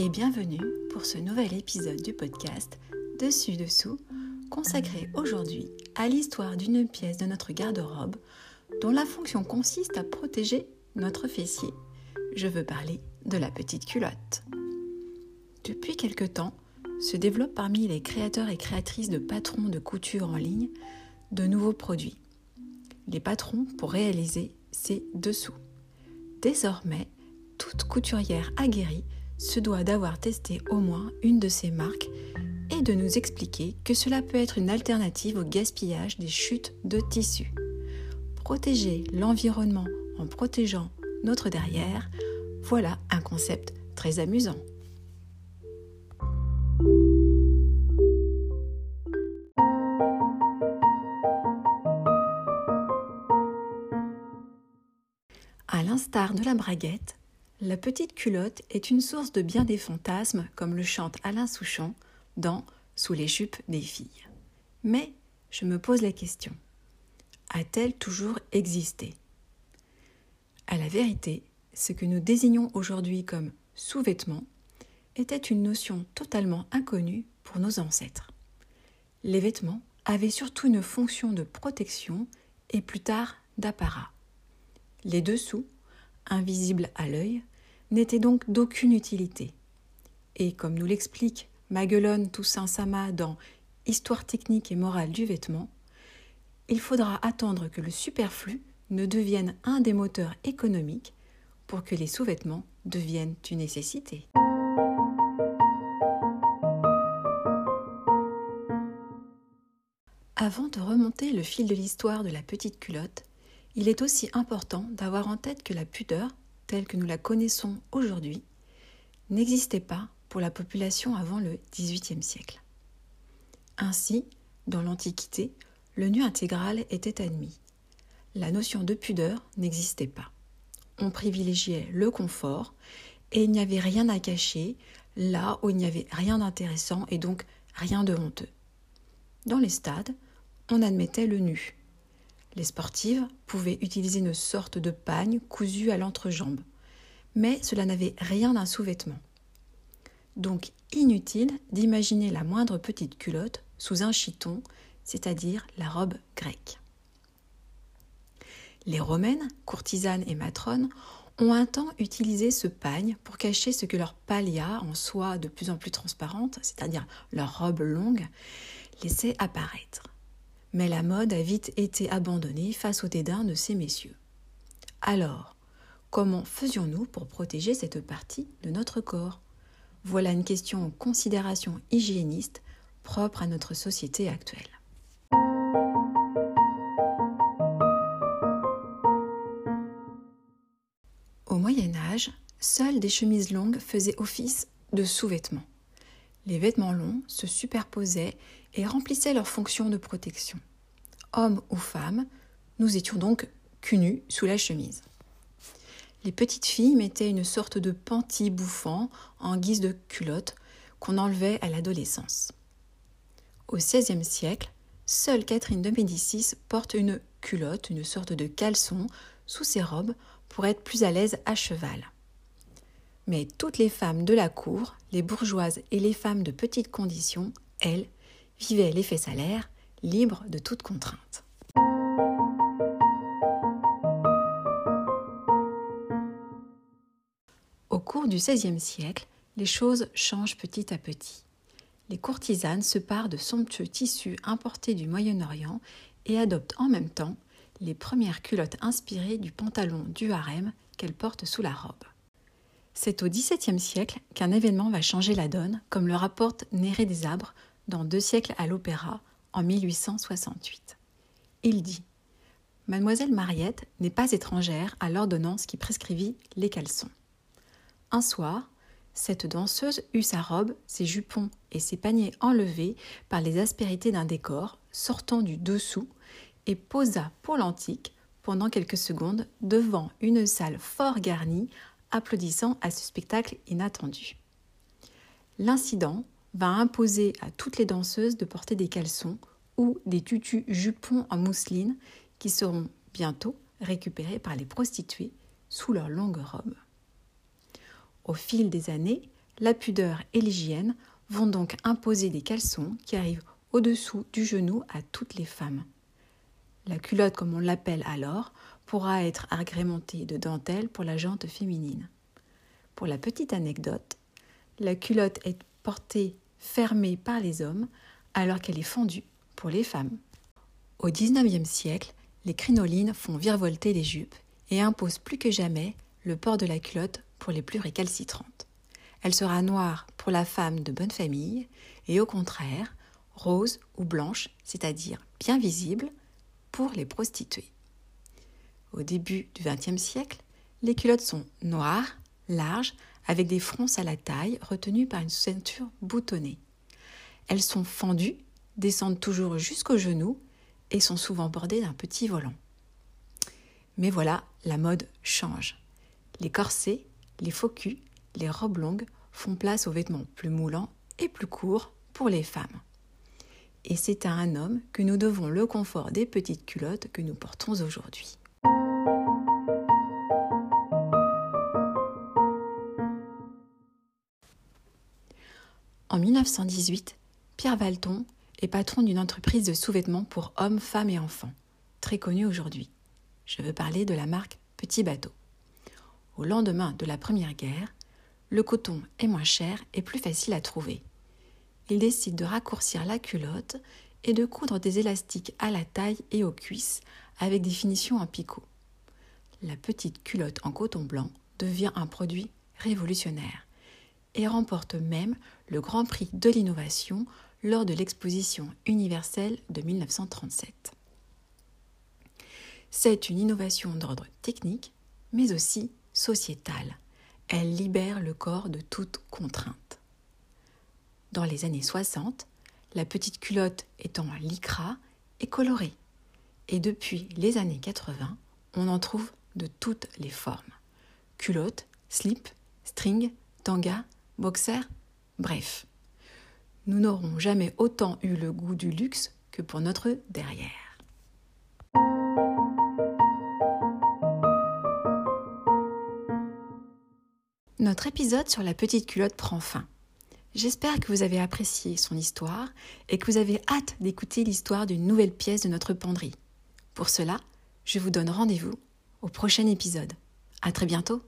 et bienvenue pour ce nouvel épisode du podcast Dessus Dessous, consacré aujourd'hui à l'histoire d'une pièce de notre garde-robe dont la fonction consiste à protéger notre fessier. Je veux parler de la petite culotte. Depuis quelque temps, se développent parmi les créateurs et créatrices de patrons de couture en ligne de nouveaux produits. Les patrons pour réaliser ces dessous. Désormais, toute couturière aguerrie se doit d'avoir testé au moins une de ces marques et de nous expliquer que cela peut être une alternative au gaspillage des chutes de tissus. Protéger l'environnement en protégeant notre derrière, voilà un concept très amusant. À l'instar de la braguette, la petite culotte est une source de bien des fantasmes, comme le chante Alain Souchon dans Sous les jupes des filles. Mais je me pose la question a-t-elle toujours existé? À la vérité, ce que nous désignons aujourd'hui comme sous-vêtements était une notion totalement inconnue pour nos ancêtres. Les vêtements avaient surtout une fonction de protection et plus tard d'apparat. Les dessous, invisibles à l'œil, n'étaient donc d'aucune utilité. Et comme nous l'explique Maguelone Toussaint Sama dans Histoire technique et morale du vêtement, il faudra attendre que le superflu ne devienne un des moteurs économiques pour que les sous-vêtements deviennent une nécessité. Avant de remonter le fil de l'histoire de la petite culotte, il est aussi important d'avoir en tête que la pudeur, telle que nous la connaissons aujourd'hui, n'existait pas pour la population avant le XVIIIe siècle. Ainsi, dans l'Antiquité, le nu intégral était admis. La notion de pudeur n'existait pas. On privilégiait le confort et il n'y avait rien à cacher là où il n'y avait rien d'intéressant et donc rien de honteux. Dans les stades, on admettait le nu, les sportives pouvaient utiliser une sorte de pagne cousue à l'entrejambe, mais cela n'avait rien d'un sous-vêtement. Donc inutile d'imaginer la moindre petite culotte sous un chiton, c'est-à-dire la robe grecque. Les romaines, courtisanes et matrones, ont un temps utilisé ce pagne pour cacher ce que leur palia, en soie de plus en plus transparente, c'est-à-dire leur robe longue, laissait apparaître mais la mode a vite été abandonnée face au dédain de ces messieurs. Alors, comment faisions-nous pour protéger cette partie de notre corps? Voilà une question en considération hygiéniste propre à notre société actuelle. Au Moyen Âge, seules des chemises longues faisaient office de sous-vêtements. Les vêtements longs se superposaient et remplissaient leur fonction de protection. Hommes ou femmes, nous étions donc cul sous la chemise. Les petites filles mettaient une sorte de panty bouffant en guise de culotte qu'on enlevait à l'adolescence. Au XVIe siècle, seule Catherine de Médicis porte une culotte, une sorte de caleçon, sous ses robes pour être plus à l'aise à cheval. Mais toutes les femmes de la cour, les bourgeoises et les femmes de petite condition, elles, vivait l'effet salaire, libre de toute contrainte. Au cours du XVIe siècle, les choses changent petit à petit. Les courtisanes se parent de somptueux tissus importés du Moyen-Orient et adoptent en même temps les premières culottes inspirées du pantalon du harem qu'elles portent sous la robe. C'est au XVIIe siècle qu'un événement va changer la donne, comme le rapporte Néré des Abres dans Deux siècles à l'Opéra en 1868. Il dit Mademoiselle Mariette n'est pas étrangère à l'ordonnance qui prescrivit les caleçons. Un soir, cette danseuse eut sa robe, ses jupons et ses paniers enlevés par les aspérités d'un décor sortant du dessous et posa pour l'antique pendant quelques secondes devant une salle fort garnie, applaudissant à ce spectacle inattendu. L'incident va imposer à toutes les danseuses de porter des caleçons ou des tutus jupons en mousseline qui seront bientôt récupérés par les prostituées sous leurs longues robes. Au fil des années, La pudeur et l'hygiène vont donc imposer des caleçons qui arrivent au-dessous du genou à toutes les femmes. La culotte, comme on l'appelle alors, pourra être agrémentée de dentelle pour la jante féminine. Pour la petite anecdote, la culotte est portée fermée par les hommes alors qu'elle est fendue pour les femmes. Au XIXe siècle, les crinolines font virevolter les jupes et imposent plus que jamais le port de la culotte pour les plus récalcitrantes. Elle sera noire pour la femme de bonne famille et au contraire, rose ou blanche, c'est-à-dire bien visible, pour les prostituées. Au début du XXe siècle, les culottes sont noires, larges, avec des fronces à la taille retenues par une ceinture boutonnée. Elles sont fendues, descendent toujours jusqu'au genou et sont souvent bordées d'un petit volant. Mais voilà, la mode change. Les corsets, les faux les robes longues font place aux vêtements plus moulants et plus courts pour les femmes. Et c'est à un homme que nous devons le confort des petites culottes que nous portons aujourd'hui. En 1918, Pierre Valton est patron d'une entreprise de sous-vêtements pour hommes, femmes et enfants, très connue aujourd'hui. Je veux parler de la marque Petit Bateau. Au lendemain de la Première Guerre, le coton est moins cher et plus facile à trouver. Il décide de raccourcir la culotte et de coudre des élastiques à la taille et aux cuisses avec des finitions en picot. La petite culotte en coton blanc devient un produit révolutionnaire et remporte même le Grand Prix de l'innovation lors de l'exposition universelle de 1937. C'est une innovation d'ordre technique, mais aussi sociétale. Elle libère le corps de toute contrainte. Dans les années 60, la petite culotte est en lycra et colorée. Et depuis les années 80, on en trouve de toutes les formes. Culotte, slip, string, tanga, boxer, bref. Nous n'aurons jamais autant eu le goût du luxe que pour notre derrière. Notre épisode sur la petite culotte prend fin. J'espère que vous avez apprécié son histoire et que vous avez hâte d'écouter l'histoire d'une nouvelle pièce de notre penderie. Pour cela, je vous donne rendez-vous au prochain épisode. À très bientôt!